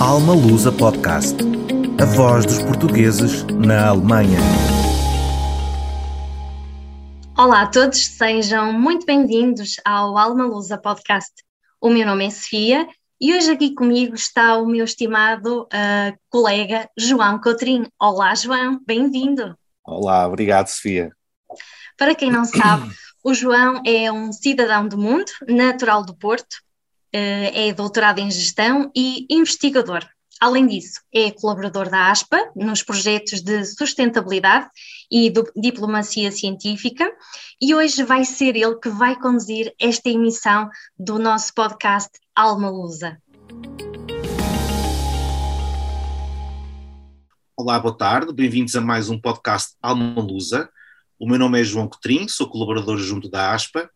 Alma Lusa Podcast. A voz dos portugueses na Alemanha. Olá a todos, sejam muito bem-vindos ao Alma Lusa Podcast. O meu nome é Sofia e hoje aqui comigo está o meu estimado uh, colega João Coutrinho. Olá, João, bem-vindo. Olá, obrigado, Sofia. Para quem não sabe, o João é um cidadão do mundo, natural do Porto, é doutorado em gestão e investigador. Além disso, é colaborador da ASPA nos projetos de sustentabilidade e diplomacia científica, e hoje vai ser ele que vai conduzir esta emissão do nosso podcast Alma Lusa. Olá, boa tarde, bem-vindos a mais um podcast Alma Lusa. O meu nome é João Cotrim, sou colaborador junto da ASPA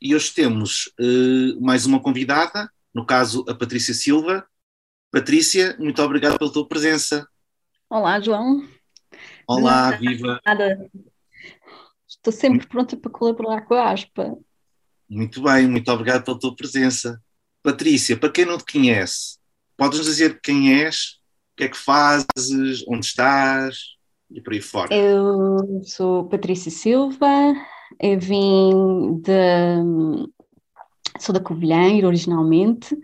e hoje temos uh, mais uma convidada, no caso a Patrícia Silva. Patrícia, muito obrigado pela tua presença. Olá, João. Olá, viva. Nada. Estou sempre pronta para colaborar com a ASPA. Muito bem, muito obrigado pela tua presença. Patrícia, para quem não te conhece, podes dizer quem és, o que é que fazes, onde estás? e por aí fora? Eu sou Patrícia Silva, eu vim de. sou da Covilhã, originalmente,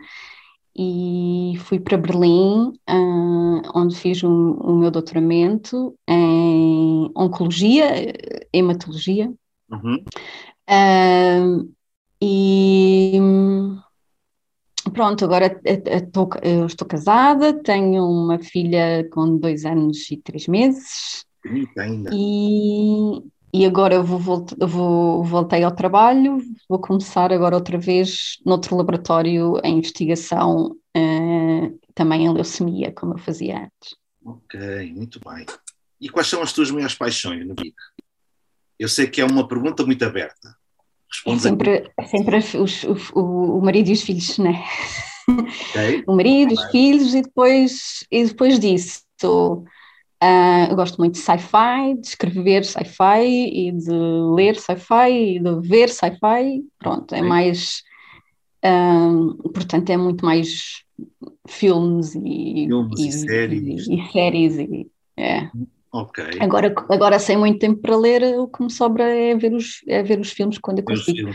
e fui para Berlim, uh, onde fiz o, o, meu doutoramento em Oncologia, Hematologia. Uhum. Uh, e Pronto, agora estou, estou casada, tenho uma filha com dois anos e três meses. E, e agora vou, vou, voltei ao trabalho, vou começar agora outra vez noutro laboratório em investigação, uh, também em leucemia, como eu fazia antes. Ok, muito bem. E quais são as tuas maiores paixões na vida? Eu sei que é uma pergunta muito aberta, é sempre, é sempre os, o, o, marido e os filhos, né? Okay. o marido, os filhos e depois, e depois disso. Uh, eu gosto muito de sci-fi, de escrever sci-fi e de ler sci-fi e de ver sci-fi. Pronto, é mais. Uh, portanto, é muito mais filmes e, filmes e, e séries. E, e séries e, é. Ok. Agora, agora sem muito tempo para ler, o que me sobra é ver os, é ver os filmes quando eu consigo.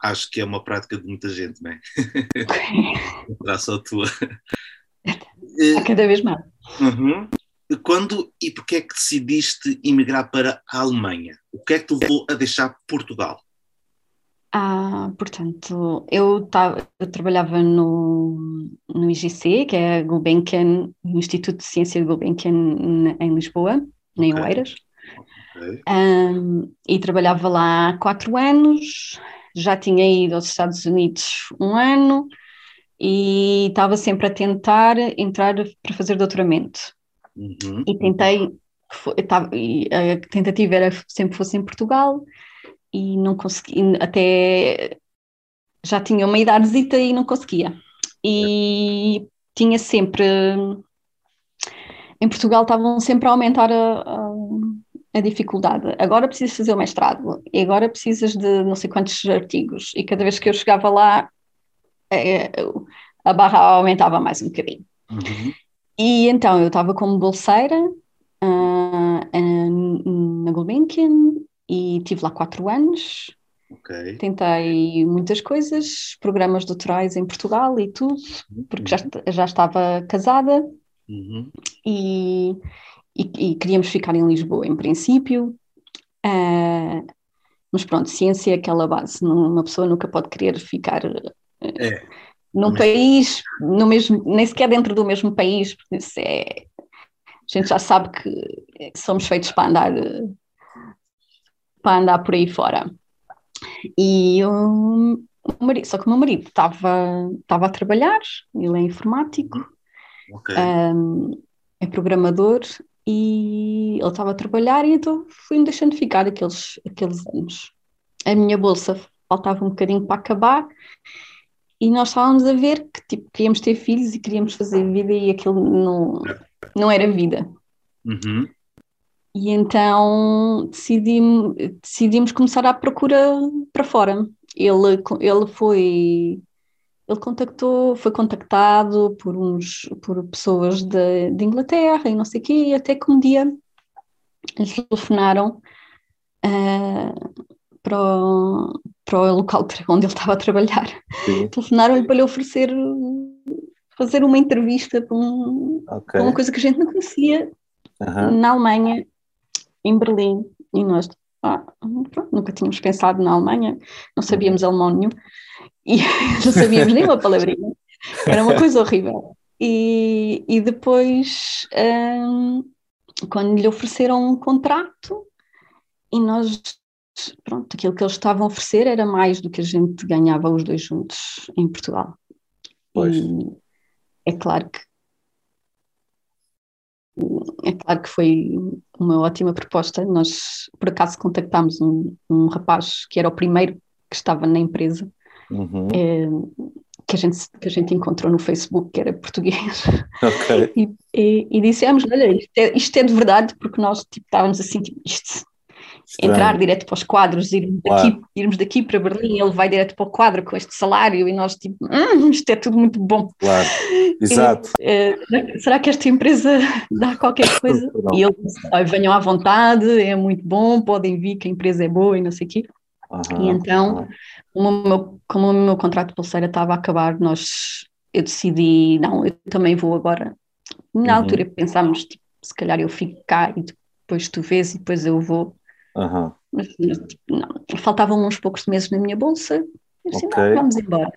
Acho que é uma prática de muita gente, não é? Será só tua. Há cada vez mais. Uhum. Quando e porquê é que decidiste emigrar para a Alemanha? O que é que te levou a deixar Portugal? Ah, portanto, eu, tava, eu trabalhava no, no IGC, que é a Gulbenkian, o Instituto de Ciência de Gulbenkian em Lisboa, em okay. Oeiras. Okay. Um, e trabalhava lá há quatro anos, já tinha ido aos Estados Unidos um ano e estava sempre a tentar entrar para fazer doutoramento. Uhum. E tentei, a tentativa era sempre fosse em Portugal, e não consegui, até já tinha uma idadezita e não conseguia. E tinha sempre, em Portugal estavam sempre a aumentar a, a, a dificuldade. Agora precisas fazer o mestrado, e agora precisas de não sei quantos artigos, e cada vez que eu chegava lá, é, a barra aumentava mais um bocadinho. Uhum. E então eu estava como bolseira uh, na Gulbenkian e tive lá quatro anos. Okay. Tentei muitas coisas, programas doutorais em Portugal e tudo, uhum. porque já, já estava casada uhum. e, e, e, queríamos ficar em Lisboa em princípio. Uh, mas pronto, ciência é aquela base, uma pessoa nunca pode querer ficar uh, é. Num mas... país, no mesmo, nem sequer dentro do mesmo país, porque é, a gente já sabe que somos feitos para andar para andar por aí fora. E o, o marido, só que o meu marido estava, estava a trabalhar, ele é informático, okay. um, é programador e ele estava a trabalhar e então fui-me deixando ficar aqueles, aqueles anos. A minha bolsa faltava um bocadinho para acabar e nós estávamos a ver que tipo, queríamos ter filhos e queríamos fazer vida e aquilo não, não era vida. Uhum. E então decidimos, decidimos começar a procura para fora. Ele, ele foi ele contactou, foi contactado por uns, por pessoas de, de Inglaterra e não sei o quê, e até que um dia lhe telefonaram uh, para, o, para o local onde ele estava a trabalhar. Telefonaram-lhe para lhe oferecer fazer uma entrevista para, um, okay. para, uma coisa que a gente não conhecia na Alemanha, em Berlim, e nós ah, nunca tínhamos pensado na Alemanha, não sabíamos alemão nenhum, e não sabíamos nenhuma palavrinha, era uma coisa horrível. E, e depois, um, quando lhe ofereceram um contrato, e nós, pronto, aquilo que eles estavam a oferecer era mais do que a gente ganhava os dois juntos em Portugal. Pois. E é claro que é claro que foi uma ótima proposta. Nós, por acaso, contactámos um, um rapaz que era o primeiro que estava na empresa, uhum. é, que, a gente, que a gente encontrou no Facebook, que era português. Okay. E, e, e dissemos: Olha, isto é, isto é, de verdade, porque nós tipo, estávamos assim, tipo, isto Estranho. entrar direto para os quadros, irmos, claro. daqui, irmos daqui para Berlim, ele vai direto para o quadro com este salário e nós tipo, hum, isto é tudo muito bom. Claro, exato. E, uh, será que esta empresa dá qualquer coisa? e ele disse, venham à vontade, é muito bom, podem vir que a empresa é boa e não sei o quê. Uhum, e então, como, o meu, como o meu contrato de pulseira estava a acabar, nós, eu decidi, não, eu também vou agora. Na uhum. altura pensámos, tipo, se calhar eu fico cá e depois tu vês e depois eu vou Uhum. Mas, não, faltavam uns poucos meses na minha bolsa. Eu disse, okay. não, vamos embora.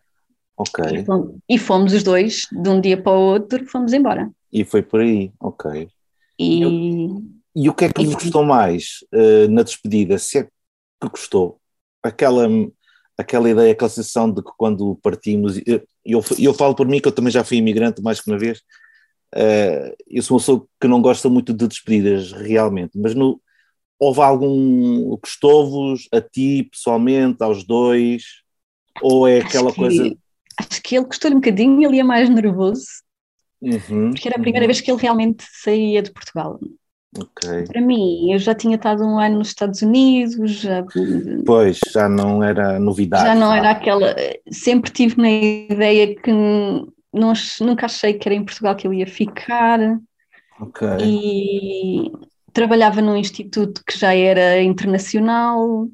Ok. E fomos, e fomos, os dois, de um dia para o outro, fomos embora. E foi por aí, ok. E, e, e o que é que lhe gostou mais uh, na despedida? Se é que gostou? Aquela, aquela ideia, aquela sensação de que quando partimos, eu, eu, eu falo por mim que eu também já fui imigrante mais que uma vez, uh, eu sou uma pessoa que não gosta muito de despedidas realmente, mas no, houve algum gostou-vos a ti pessoalmente, aos dois? Ou é aquela acho que, coisa. Acho que ele gostou-lhe um bocadinho, ele ia mais nervoso, uhum, porque era a primeira uhum. vez que ele realmente saía de Portugal. Okay. Para mim, eu já tinha estado um ano nos Estados Unidos. Já... Pois, já não era novidade. Já não era aquela. Sempre tive na ideia que não, nunca achei que era em Portugal que eu ia ficar. Ok. E trabalhava num instituto que já era internacional,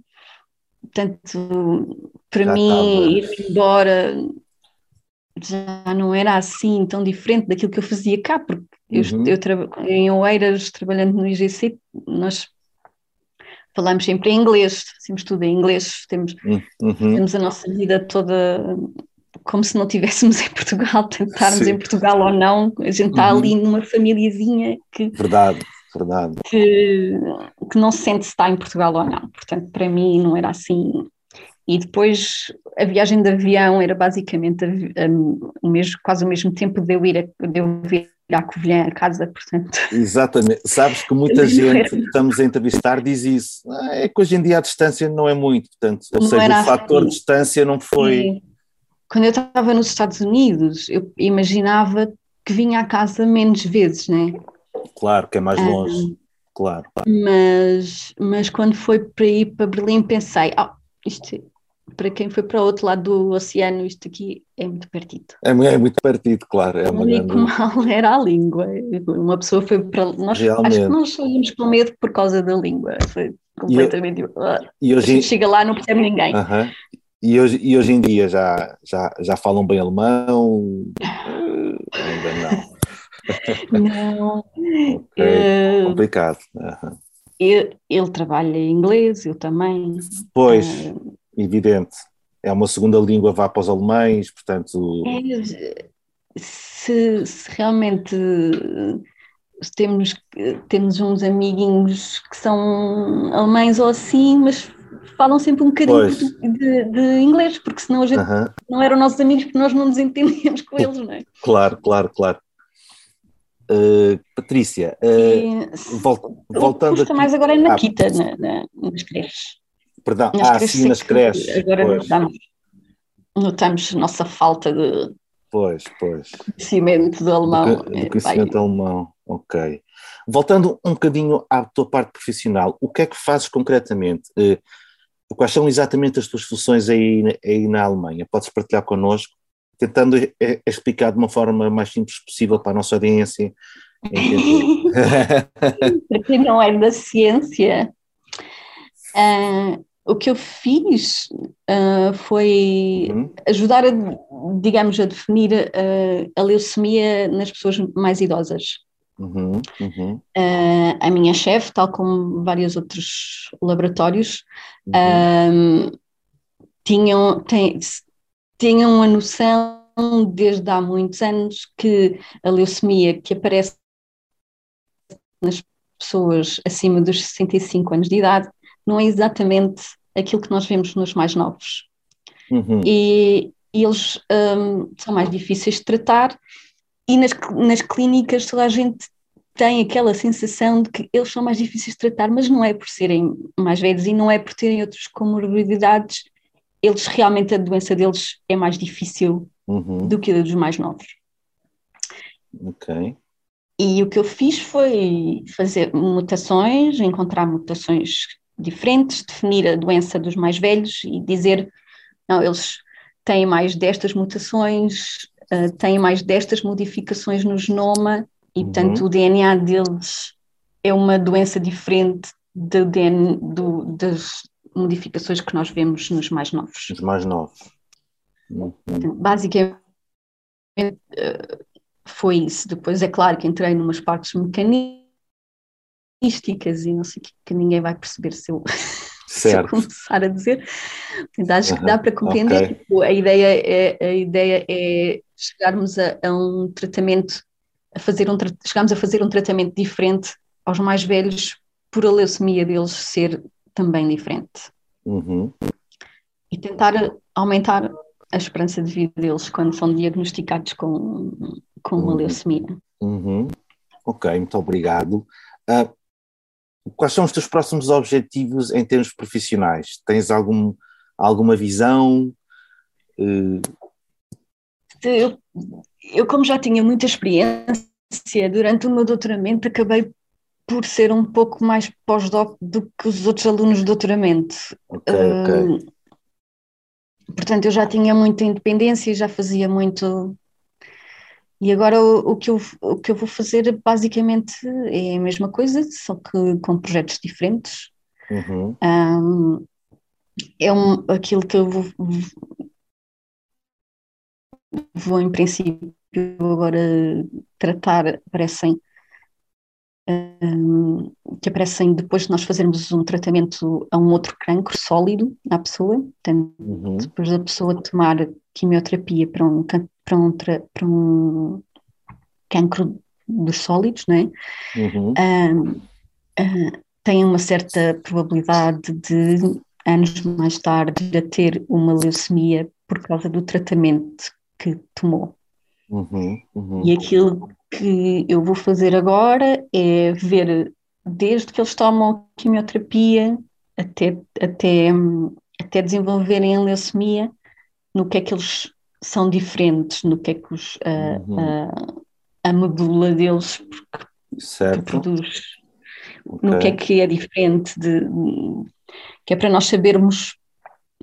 portanto, para já mim, ir embora já não era assim tão diferente daquilo que eu fazia cá, porque uhum. eu, eu em Oeiras, trabalhando no IGC, nós falamos sempre em inglês, fazemos tudo em inglês, temos, uhum. temos a nossa vida toda como se não estivéssemos em Portugal, tentarmos Sim. em Portugal ou não, a gente está uhum. ali numa famíliazinha que... Verdade Verdade. Que, que não se sente se está em Portugal ou não. Portanto, para mim não era assim. E depois a viagem de avião era basicamente o mesmo, quase o mesmo tempo de eu ir a, de eu vir à Covilhã, a casa, portanto. Exatamente. Sabes que muita gente que estamos a entrevistar diz isso. Ah, é que hoje em dia a distância não é muito, portanto, ou não seja, o fator assim. distância não foi. Quando eu estava nos Estados Unidos, eu imaginava que vinha à casa menos vezes, né? Claro, que é mais longe, claro. Mas, mas quando foi para ir para Berlim pensei, oh, isto para quem foi para o outro lado do oceano, isto aqui é muito partido. É, é muito partido, claro. É uma grande... mal era a língua. Uma pessoa foi para. Nós, Realmente. acho que nós saímos com medo por causa da língua. Foi completamente. E, e hoje... chega lá não percebe ninguém. Uh -huh. E hoje, e hoje em dia já, já, já falam bem alemão? Ainda não. Não. Uh, complicado. Uhum. Eu, ele trabalha em inglês, eu também. Pois, uh, evidente. É uma segunda língua, vá para os alemães, portanto. É, se, se, realmente temos, temos uns amiguinhos que são alemães ou assim, mas falam sempre um bocadinho de, de, inglês, porque senão a gente não eram nossos amigos porque nós não nos entendíamos com eles, não é? Claro, claro, claro. Uh, Patrícia, uh, vol voltando custa aqui... mais agora é na ah, Quita, na, na, nas creches. Perdão, nas ah, creches sim, nas creches. Agora notamos, notamos nossa falta de pois, pois. conhecimento do alemão. Do, do conhecimento é, alemão, ok. Voltando um bocadinho à tua parte profissional, o que é que fazes concretamente? Uh, quais são exatamente as tuas funções aí, aí na Alemanha? Podes partilhar connosco? Tentando explicar de uma forma mais simples possível para a nossa audiência. para quem não é da ciência, uh, o que eu fiz uh, foi uhum. ajudar, a, digamos, a definir uh, a leucemia nas pessoas mais idosas. Uhum, uhum. Uh, a minha chefe, tal como vários outros laboratórios, uhum. tinham, tem, tinham a noção desde há muitos anos que a leucemia que aparece nas pessoas acima dos 65 anos de idade não é exatamente aquilo que nós vemos nos mais novos. Uhum. E, e, eles um, são mais difíceis de tratar, e nas, nas clínicas toda a gente tem aquela sensação de que eles são mais difíceis de tratar, mas não é por serem mais velhos e não é por terem outras comorbidades, eles realmente a doença deles é mais difícil uhum. do que a dos mais novos. Ok. E o que eu fiz foi fazer mutações, encontrar mutações diferentes, definir a doença dos mais velhos e dizer, não, eles têm mais destas mutações, uh, têm mais destas modificações no genoma e, uhum. portanto, o DNA deles é uma doença diferente do DNA, do, das modificações que nós vemos nos mais novos. Os mais novos. Uhum. Basicamente, uh, foi isso. Depois, é claro que entrei numas partes mecânicas místicas e não sei o que, que ninguém vai perceber se eu, se eu começar a dizer. Mas acho que dá para compreender. Okay. Tipo, a, ideia é, a ideia é chegarmos a, a um tratamento, a fazer um, chegarmos a fazer um tratamento diferente aos mais velhos por a leucemia deles ser também diferente. Uhum. E tentar aumentar a esperança de vida deles quando são diagnosticados com, com uma uhum. leucemia. Uhum. Ok, muito obrigado. Uh, Quais são os teus próximos objetivos em termos profissionais? Tens algum, alguma visão? Uh... Eu, eu, como já tinha muita experiência, durante o meu doutoramento acabei por ser um pouco mais pós-doc do que os outros alunos de doutoramento. Okay, okay. Uh, portanto, eu já tinha muita independência, já fazia muito e agora o, o, que eu, o que eu vou fazer basicamente é a mesma coisa, só que com projetos diferentes. Uhum. Um, é um, aquilo que eu vou, vou em princípio agora tratar, aparecem um, que aparecem depois de nós fazermos um tratamento a um outro cancro sólido na pessoa, portanto, uhum. depois da pessoa tomar quimioterapia para um, para um, para um cancro dos sólidos, não é? Uhum. Uh, uh, tem uma certa probabilidade de, anos mais tarde, a ter uma leucemia por causa do tratamento que tomou. Uhum, uhum. E aquilo que eu vou fazer agora é ver, desde que eles tomam quimioterapia até, até, até desenvolverem a leucemia, no que é que eles são diferentes, no que é que os, a, uhum. a, a medula deles certo. produz, okay. no que é que é diferente, de, que é para nós sabermos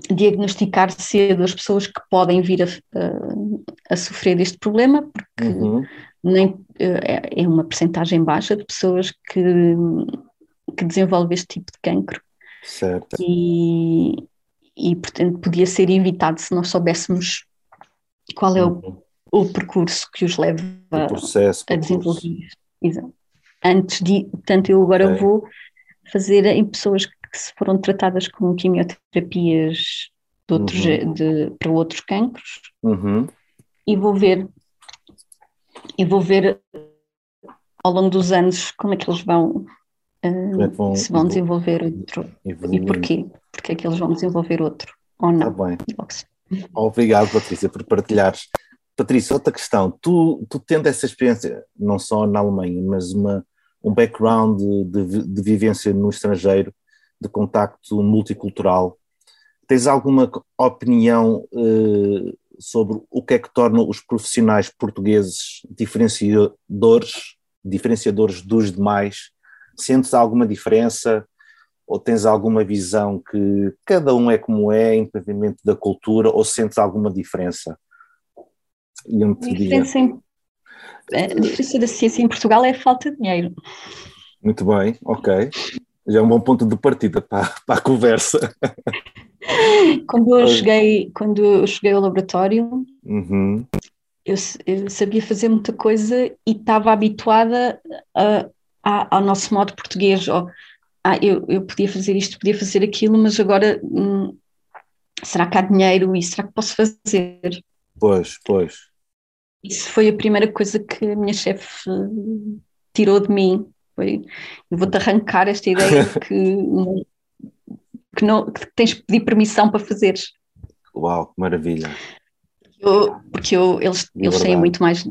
diagnosticar cedo as pessoas que podem vir a, a, a sofrer deste problema, porque uhum. Nem, é, é uma percentagem baixa de pessoas que, que desenvolvem este tipo de cancro. Certo. E, e, portanto, podia ser evitado se nós soubéssemos qual é o, uhum. o percurso que os leva processo, a desenvolver. Exato. Antes de, portanto, eu agora okay. vou fazer em pessoas que se foram tratadas com quimioterapias de outros, uhum. de, para outros cancros uhum. e vou ver e vou ver ao longo dos anos como é que eles vão, uh, é vão se vão desenvolver outro e porquê, porque é que eles vão desenvolver outro ou não. Tá bem. Obrigado, Patrícia, por partilhares. Patrícia, outra questão. Tu, tu tendo essa experiência, não só na Alemanha, mas uma, um background de, de, de vivência no estrangeiro, de contacto multicultural, tens alguma opinião eh, sobre o que é que torna os profissionais portugueses diferenciadores, diferenciadores dos demais? Sentes alguma diferença? ou tens alguma visão que cada um é como é, independentemente da cultura, ou sentes alguma diferença? diferença, em- a diferença da ciência em Portugal é a falta de dinheiro. Muito bem, ok. Já é um bom ponto de partida para, para a conversa. Quando eu cheguei, quando eu cheguei ao laboratório, Uhum, eu, eu sabia fazer muita coisa e estava habituada a- a- ao nosso modo português. Ah, eu, eu podia fazer isto, podia fazer aquilo, mas agora hum, será que há dinheiro e será que posso fazer? Pois, pois. Isso foi a primeira coisa que a minha chefe tirou de mim. Foi, eu vou-te arrancar esta ideia de que, não- que, não, que tens que pedir permissão para fazeres. Uau, que maravilha. Eu- porque eu- eles, É eles têm muito mais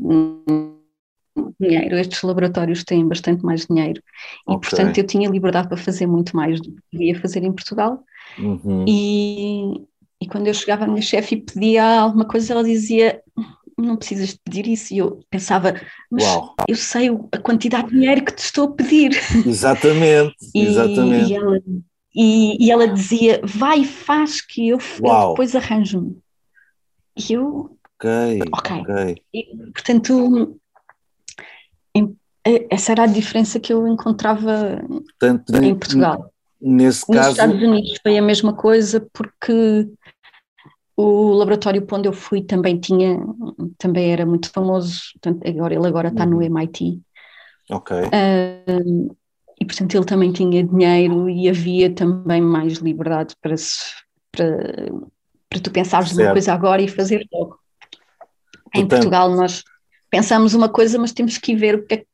dinheiro, estes laboratórios têm bastante mais dinheiro e, Ok. portanto, eu tinha liberdade para fazer muito mais do que podia fazer em Portugal. Uhum. E, e quando eu chegava à minha chefe e pedia alguma coisa, ela dizia: Não precisas de pedir isso. E eu pensava: Mas Uau, eu sei a quantidade de dinheiro que te estou a pedir. exatamente, E, exatamente. e ela, e, e ela dizia: Vai, faz, que eu, eu depois arranjo-me. E eu, Ok, Ok. ok. E, portanto, em- eh, essa era a diferença que eu encontrava Portanto, em Portugal. nesse Nos caso, Estados Unidos foi a mesma coisa, porque o laboratório para onde eu fui também tinha, também era muito famoso, portanto, agora, ele agora está no Uhum. MIT, ok, Ahm, e portanto ele também tinha dinheiro e havia também mais liberdade para, se- para, para tu pensares numa Certo. coisa agora e fazer logo. Em Portanto- Portugal nós pensamos uma coisa, mas temos que ver o que é,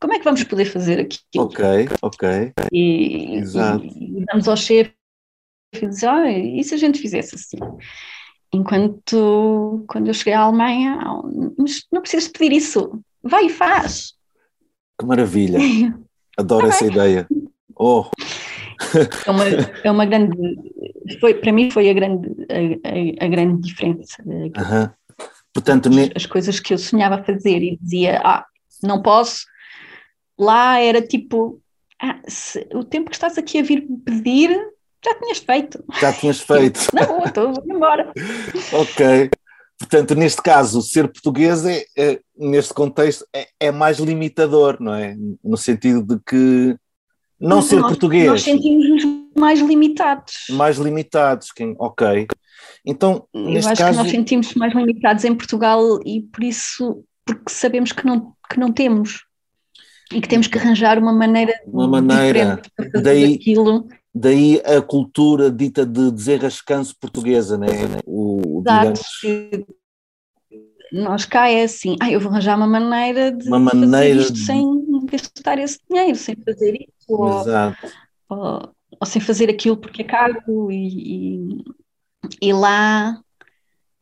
como é que vamos poder fazer aquilo. ok, ok. E, Exato. e, e damos ao chefe e diz, ah, e se a gente fizesse assim? Enquanto quando eu cheguei à Alemanha, mas não precisas pedir isso, vai e faz. Que maravilha. Adoro essa ideia. Oh, É uma, é uma grande, foi, para mim foi a grande, a, a- grande diferença. Portanto, ne- As coisas que eu sonhava fazer e dizia, ah, não posso, lá era tipo, ah, se- o tempo que estás aqui a vir pedir, já tinhas feito. já tinhas feito. Boa, estou embora. Ok. Portanto, neste caso, ser português é, é, neste contexto é, é mais limitador, não é? No sentido de que não ser Nós- português, Nós sentimos-nos mais limitados. mais limitados. Quem, ok. Então, Eu neste acho caso, que nós sentimos mais limitados em Portugal e por isso, porque sabemos que não, que não temos e que temos que arranjar uma maneira, Uma maneira. diferente para fazer Daí- aquilo. Daí a cultura dita de desenrascanço portuguesa, né? O, digamos, Nós cá é assim, ah, eu vou arranjar uma maneira de Uma fazer maneira isto de- sem gastar esse dinheiro, sem fazer isso, ou, exato. ou, ou sem fazer aquilo porque é caro e, e, e lá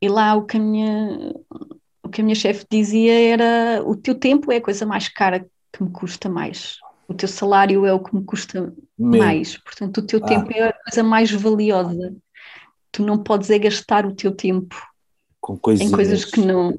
e lá o que a minha o que a minha chefe dizia era o teu tempo é a coisa mais cara que me custa mais o teu salário é o que me custa Mesmo. mais portanto o teu Ah. tempo é a coisa mais valiosa tu não podes é gastar o teu tempo em coisas que não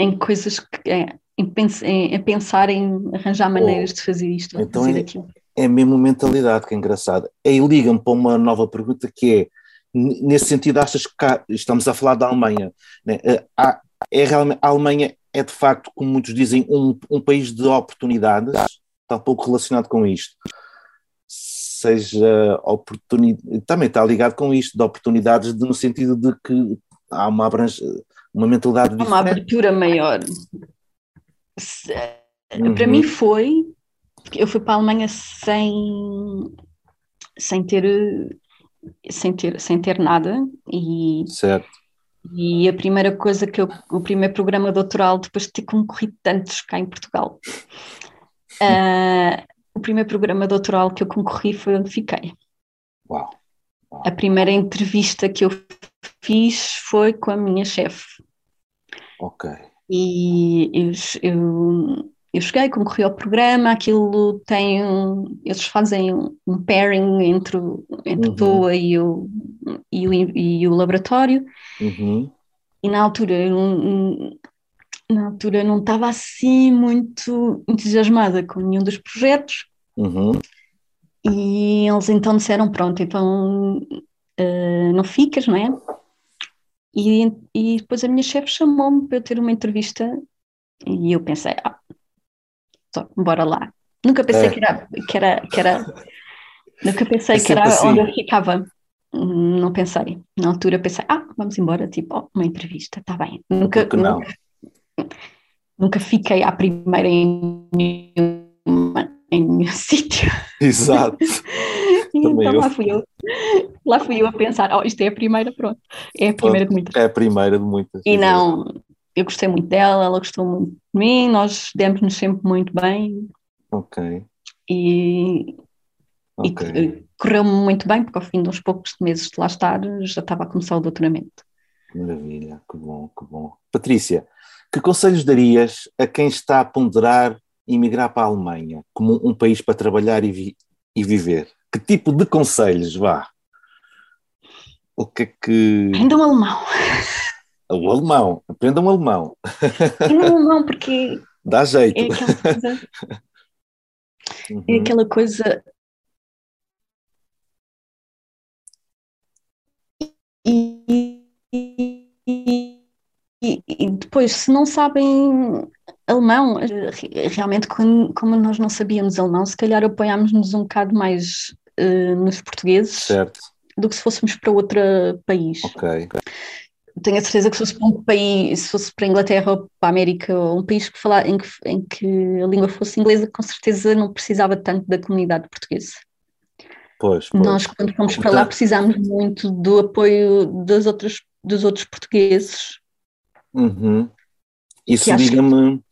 em coisas que é, em, em, a pensar em arranjar maneiras de fazer isto Então fazer é- aquilo é a mesma mentalidade, que é engraçado. Aí liga-me para uma nova pergunta que é, nesse sentido, achas que cá, estamos a falar da Alemanha, né? Eh, há- é realmente, a Alemanha é de facto, como muitos dizem, um, um país de oportunidades, está pouco relacionado com isto. Seja oportunidade, também está ligado com isto, de oportunidades, de- no sentido de que há uma, abrange, uma mentalidade Há uma diferente. abertura maior Se- para Uhum. mim foi eu fui para a Alemanha sem sem ter sem ter sem ter nada e, Certo. e a primeira coisa que eu o primeiro programa doutoral depois de ter concorrido tantos cá em Portugal ah, o primeiro programa doutoral que eu concorri foi onde fiquei Uau. a primeira entrevista que eu fiz foi com a minha chefe Ok. E eu, eu, eu cheguei, concorri ao programa, aquilo tem, um- eles fazem um, pairing entre, entre Uhum. a pessoa e o, e, o, e o laboratório, Uhum. e na altura, eu na altura não estava assim muito entusiasmada com nenhum dos projetos, Uhum. e eles então disseram, pronto, então eh, não ficas, não é? e, e depois a minha chefe chamou-me para eu ter uma entrevista e eu pensei, ah, só, bora lá. Nunca pensei É. que era, que era, que era nunca pensei É que era assim. onde eu ficava. Não pensei. Na altura pensei, ah, vamos embora, tipo, oh, uma entrevista, está bem. Nunca, nunca, nunca fiquei à primeira em nenhuma, em nenhum sítio. Exato. E então eu. lá fui eu. Lá fui eu a pensar, oh, isto é a primeira, pronto. É a primeira de muitas. É a primeira de muitas. E não, eu gostei muito dela, ela gostou muito de mim, nós demos-nos sempre muito bem Ok, e, e ok. eh, correu-me muito bem, porque ao fim de uns poucos meses de lá estar já estava a começar o doutoramento. Maravilha, que bom, que bom. Patrícia, que conselhos darias a quem está a ponderar emigrar para a Alemanha como um país para trabalhar e, vi- e viver? Que tipo de conselhos, vá? O que é que... Ainda um alemão, O alemão, aprendam alemão, ainda um alemão, porque dá jeito. é aquela coisa, é Uhum, aquela coisa. E- e- depois, se não sabem alemão, eh, re- realmente, quando- como nós não sabíamos alemão, se calhar apoiámos-nos um bocado mais eh, nos portugueses Certo, do que se fôssemos para outro país. ok. Tenho a certeza que se fosse para um país, se fosse para a Inglaterra ou para a América, ou um país que falar, em, que, em que a língua fosse inglesa, com certeza não precisava tanto da comunidade portuguesa. Pois, pois. Nós, quando fomos para lá, Portanto- precisámos muito do apoio das outras, dos outros portugueses. Uhum. Isso acho que- liga-me.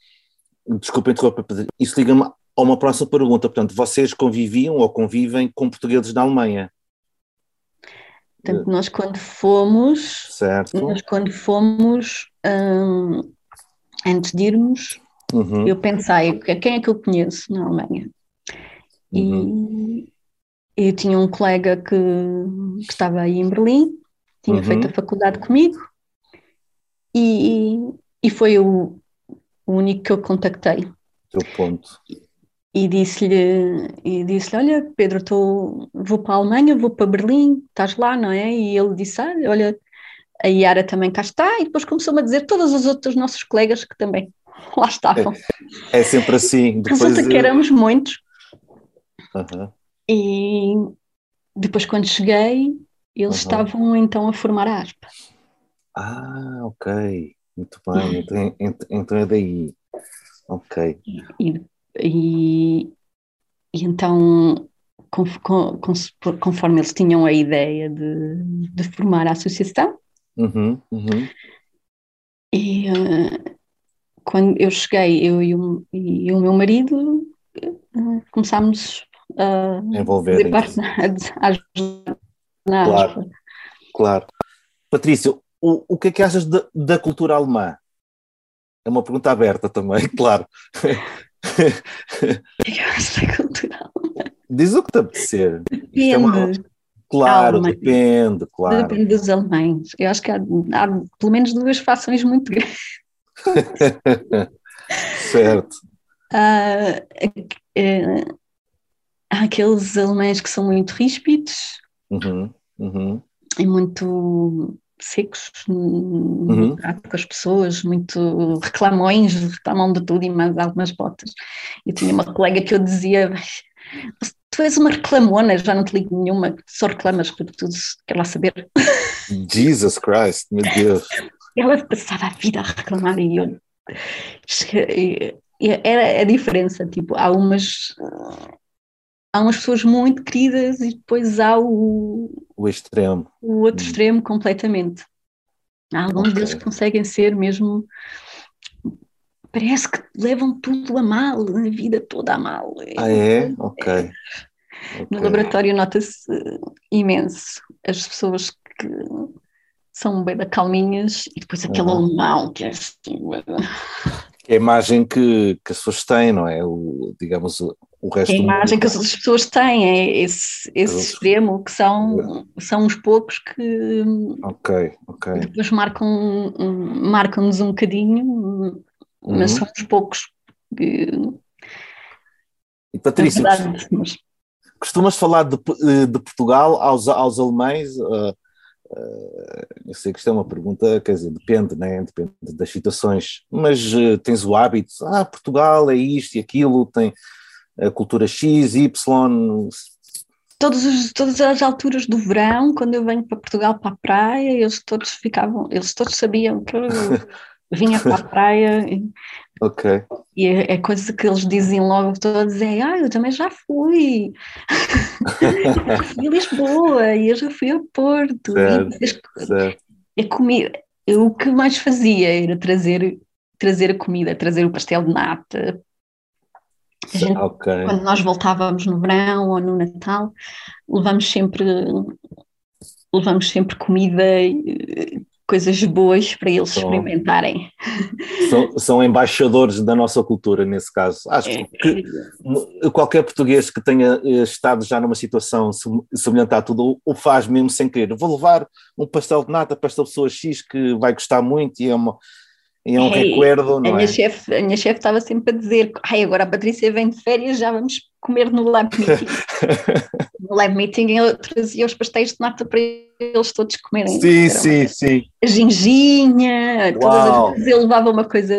Desculpa interromper, isso liga-me a uma próxima pergunta. Portanto, vocês conviviam ou convivem com portugueses na Alemanha, Portanto, nós quando fomos, certo? nós quando fomos, hum, antes de irmos, Uhum, eu pensei, quem é que eu conheço na Alemanha? uhum, E eu tinha um colega que, que estava aí em Berlim, tinha Uhum. feito a faculdade comigo, e, e foi o, o único que eu contactei. Teu ponto. E disse-lhe, e disse-lhe, olha, Pedro, tô, vou para a Alemanha, vou para Berlim, estás lá, não é? E ele disse, ah, olha, a Yara também cá está, e depois começou-me a dizer todos os outros nossos colegas que também lá estavam. É sempre assim. Depois, Resulta que éramos muitos, Uhum, e depois quando cheguei, eles Uhum. estavam então a formar a aspa. Ah, ok. Muito bem. Então, ent- então é daí. Ok. E, e, e então, con- con- conforme eles tinham a ideia de, de formar a associação, Uhum, uhum. e quando eu cheguei, eu e o, e o meu marido eh, começámos a na, a ajudar na Claro. Claro. Patrícia, o, o que é que achas da, da cultura alemã? É uma pergunta aberta também, claro. Esta é cultural. Diz o que te apetecer. Isto é uma- Depende, Claro, depende, claro. depende dos alemães. Eu acho que há, há pelo menos duas fações muito grandes. certo. Há, eh, há aqueles alemães que são muito ríspidos Uhum, uhum. e muito secos no Uhum. trato com as pessoas, muito reclamões, reclamam de tudo e mais algumas botas. Eu tinha uma colega que eu dizia: Tu és uma reclamona, já não te ligo nenhuma, só reclamas por tudo, quer lá saber. Jesus Christ, meu Deus. Ela passava a vida a reclamar e eu. Era a diferença, tipo, há umas. Há umas pessoas muito queridas e depois há o, O extremo. o outro Hum. extremo completamente. Há alguns Ok. deles que conseguem ser mesmo. Parece que levam tudo a mal, a vida toda a mal. Ah, é? Ok. No Ok. laboratório nota-se imenso as pessoas que são bem da calminhas e depois aquele Uhum. alemão que é assim. É a imagem que, que as pessoas têm, não é? O, digamos, o, o resto É a imagem que as pessoas têm, é esse, esse extremo que são, são uns poucos que Ok, ok. depois marcam, marcam-nos um bocadinho, mas Uhum. são uns poucos. que, E Patrícia, verdade, mas- costumas falar de, de Portugal aos, aos alemães? Uh, Uh, eu sei que isto é uma pergunta, quer dizer, depende, né? depende das situações, mas uh, tens o hábito, ah, Portugal é isto e aquilo, tem a cultura X, Y. Todos os, todas as alturas do verão, quando eu venho para Portugal para a praia, eles todos ficavam, eles todos sabiam que eu vinha para a praia. Ok. E é, é coisa que eles diziam logo todos, é, ah, eu também já fui. já fui a Lisboa e eu já fui a Porto. Certo, e, certo. Comida, eu, o que mais fazia era trazer, trazer a comida, trazer o pastel de nata. Gente, okay. Quando nós voltávamos no verão ou no Natal, levamos sempre levamos sempre comida coisas boas para eles são, experimentarem. São, são, embaixadores da nossa cultura, nesse caso. Acho é, que qualquer português que tenha eh, estado já numa situação semelhante a tudo, o faz mesmo sem querer. Vou levar um pastel de nata para esta pessoa X que vai gostar muito e é uma, é um hey, recuerdo, não a é? Minha chefe, a minha chefe estava sempre a dizer, ai, agora a Patrícia vem de férias, já vamos comer no lab meeting. no lab meeting eu trazia os pastéis de nata para eles todos comerem. Sim, sim, sim. A ginginha, Uau. todas as vezes eu levava uma coisa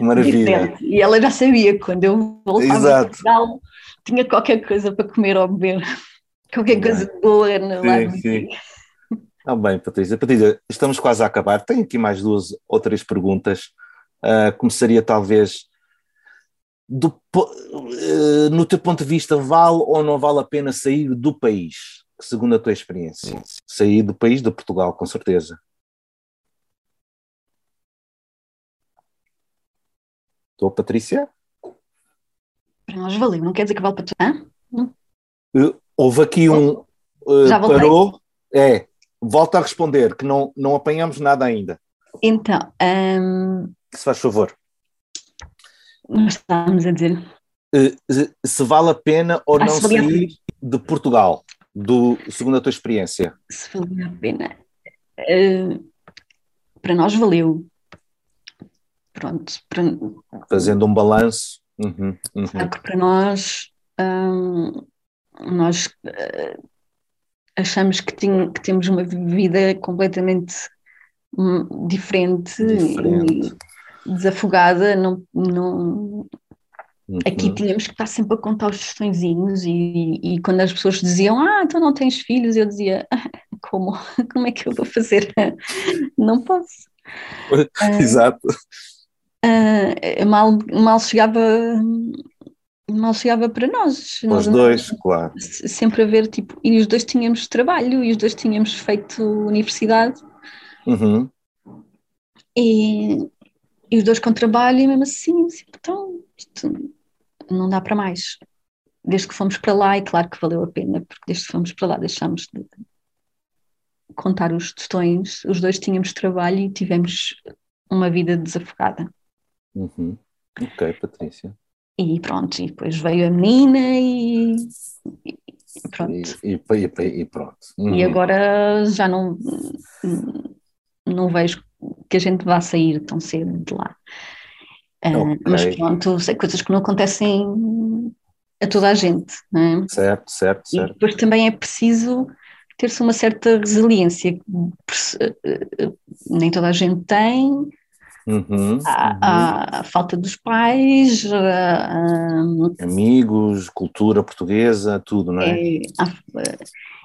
maravilha. Diferente. E ela já sabia quando eu voltava Exato. a Portugal tinha qualquer coisa para comer ou beber. Qualquer coisa boa no sim, lab meeting. Sim. Ah, bem, Patrícia. Patrícia, estamos quase a acabar. Tenho aqui mais duas ou três perguntas. Uh, começaria talvez do, uh, no teu ponto de vista, vale ou não vale a pena sair do país? Segundo a tua experiência. Sair do país de Portugal, com certeza. Estou, Patrícia? Para nós valeu, não quer dizer que vale para tu. Uh, houve aqui um. Já voltei. Parou. É, volta a responder, que não, não apanhamos nada ainda. Então, um... se faz favor. Nós estávamos a dizer. Uh, se vale a pena ou ah, não sair de Portugal, do, segundo a tua experiência? Se vale a pena. Uh, para nós valeu. Pronto. Para... Fazendo um balanço. Uhum, uhum. Para nós, um, nós uh, achamos que, que temos uma vida completamente hum, diferente, diferente. e desafogada, não, não, Uhum. Aqui tínhamos que estar sempre a contar os tostõezinhos e, e, quando as pessoas diziam, ah, então não tens filhos, eu dizia, ah, como? Como é que eu vou fazer? não posso. Exato. Uh, mal, mal chegava mal chegava para nós. Os dois, claro. Sempre a ver, tipo, e os dois tínhamos trabalho, e os dois tínhamos feito universidade. Uhum. E, e os dois com trabalho, e mesmo assim, assim, então, isto não dá para mais. Desde que fomos para lá, e claro que valeu a pena, porque desde que fomos para lá deixámos de contar os tostões, os dois tínhamos trabalho e tivemos uma vida desafogada. Uhum. Ok, Patrícia. E pronto, e depois veio a menina e, e pronto. E, e, e pronto. Uhum. E agora já não, não vejo que a gente vá sair tão cedo de lá. Uh, Mas pronto, sei coisas que não acontecem a toda a gente, não é? Certo, certo, certo. E depois também é preciso ter-se uma certa resiliência, nem toda a gente tem, Uhum, a, a, falta dos pais, a, amigos, cultura portuguesa, tudo, não é? é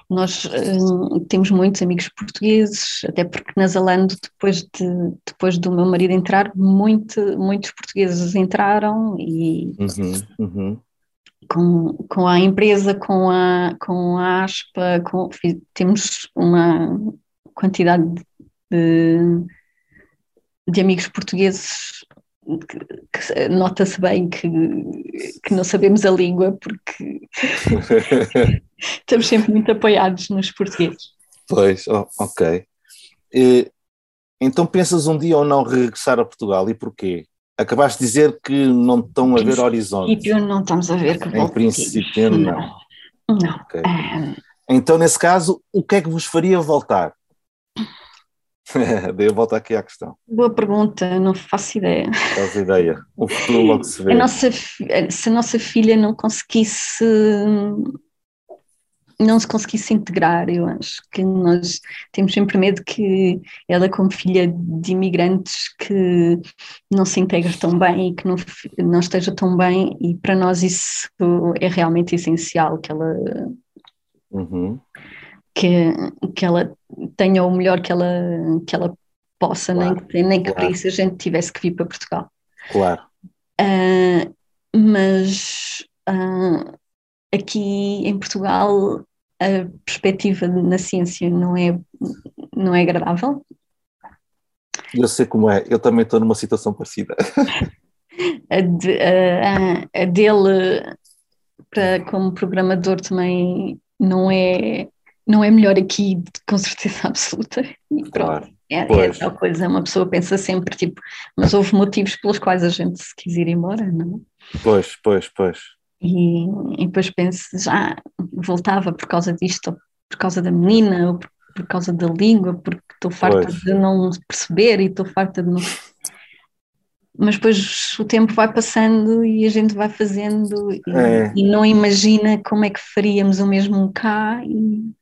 nós uh, temos muitos amigos portugueses, até porque na Zalando, depois, de, depois do meu marido entrar, muito, muitos portugueses entraram e uhum, uhum. Com, com a empresa, com a, com a ASPA, com, temos uma quantidade de de amigos portugueses que, que nota-se bem que, que não sabemos a língua porque estamos sempre muito apoiados nos portugueses. Pois, oh, ok. E, então pensas um dia ou não regressar a Portugal e porquê? Acabaste de dizer que não estão a ver horizontes. Em princípio não estamos a ver que Em princípio não. Não. Okay. Um... Então nesse caso, o que é que vos faria voltar? Daí eu volto aqui à questão. Boa pergunta, não faço ideia. Faz ideia. O futuro logo se vê. A nossa, se a nossa filha não conseguisse não se conseguisse integrar. Eu acho que nós temos sempre medo que ela, como filha de imigrantes, que não se integre tão bem e que não, não esteja tão bem, e para nós isso é realmente essencial, que ela. Uhum. Que, que ela tenha o melhor que ela, que ela possa, claro, nem que, nem que claro. para isso a gente tivesse que vir para Portugal. Claro. Uh, mas uh, aqui em Portugal a perspectiva na ciência não é, não é agradável. Eu sei como é, eu também estou numa situação parecida. a, de, a, a dele, para, como programador, também não é, não é melhor aqui, com certeza absoluta. E pronto. É, é tal coisa, uma pessoa pensa sempre, tipo, mas houve motivos pelos quais a gente se quis ir embora, não? Pois, pois, pois. E, e depois penso, já voltava por causa disto, por causa da menina, ou por, por causa da língua, porque estou farta pois. de não perceber e estou farta de não. Mas depois o tempo vai passando e a gente vai fazendo e, é. e não imagina como é que faríamos o mesmo cá. E,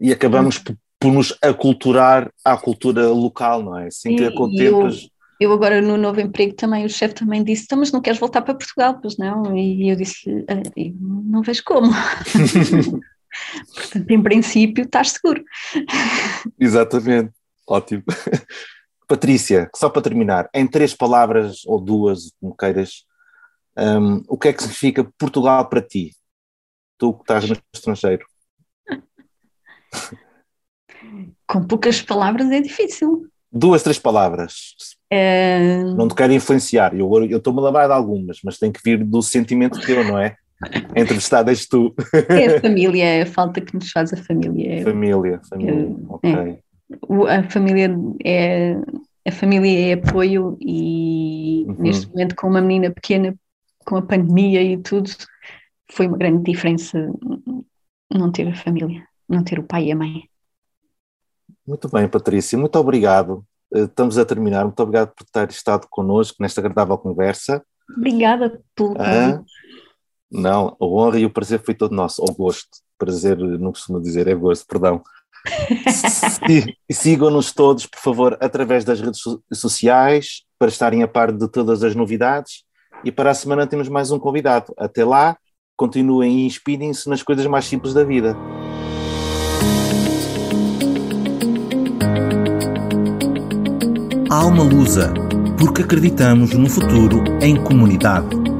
e acabamos por, por nos aculturar à cultura local, não é? Assim que contemplas eu agora no novo emprego também, o chefe também disse, então, mas não queres voltar para Portugal? Pois não, e eu disse ah, não vejo como. Portanto, em princípio, estás seguro. Exatamente, ótimo. Patrícia, só para terminar, em três palavras ou duas, como queiras, um, o que é que significa Portugal para ti? Tu que estás no estrangeiro. Com poucas palavras é difícil. Duas, três palavras. É... Não te quero influenciar, eu estou-me a lembrar de algumas, mas tem que vir do sentimento teu, não é? Entrevistada és tu. É a família, é a falta que nos faz a família. Família, família, ok. É. A família é, a família é apoio e uhum. neste momento com uma menina pequena, com a pandemia e tudo, foi uma grande diferença não ter a família, não ter o pai e a mãe. Muito bem, Patrícia, muito obrigado. Eh, estamos a terminar. Muito obrigado por ter estado connosco nesta agradável conversa. Obrigada pelo ah, Não, a honra e o prazer foi todo nosso, ou gosto. Prazer, não costumo dizer, é gosto, perdão. sigam-nos todos, por favor, através das redes sociais, para estarem a par de todas as novidades. E para a semana temos mais um convidado. Até lá, continuem e inspirem-se nas coisas mais simples da vida. Alma Lusa, porque acreditamos no futuro em comunidade.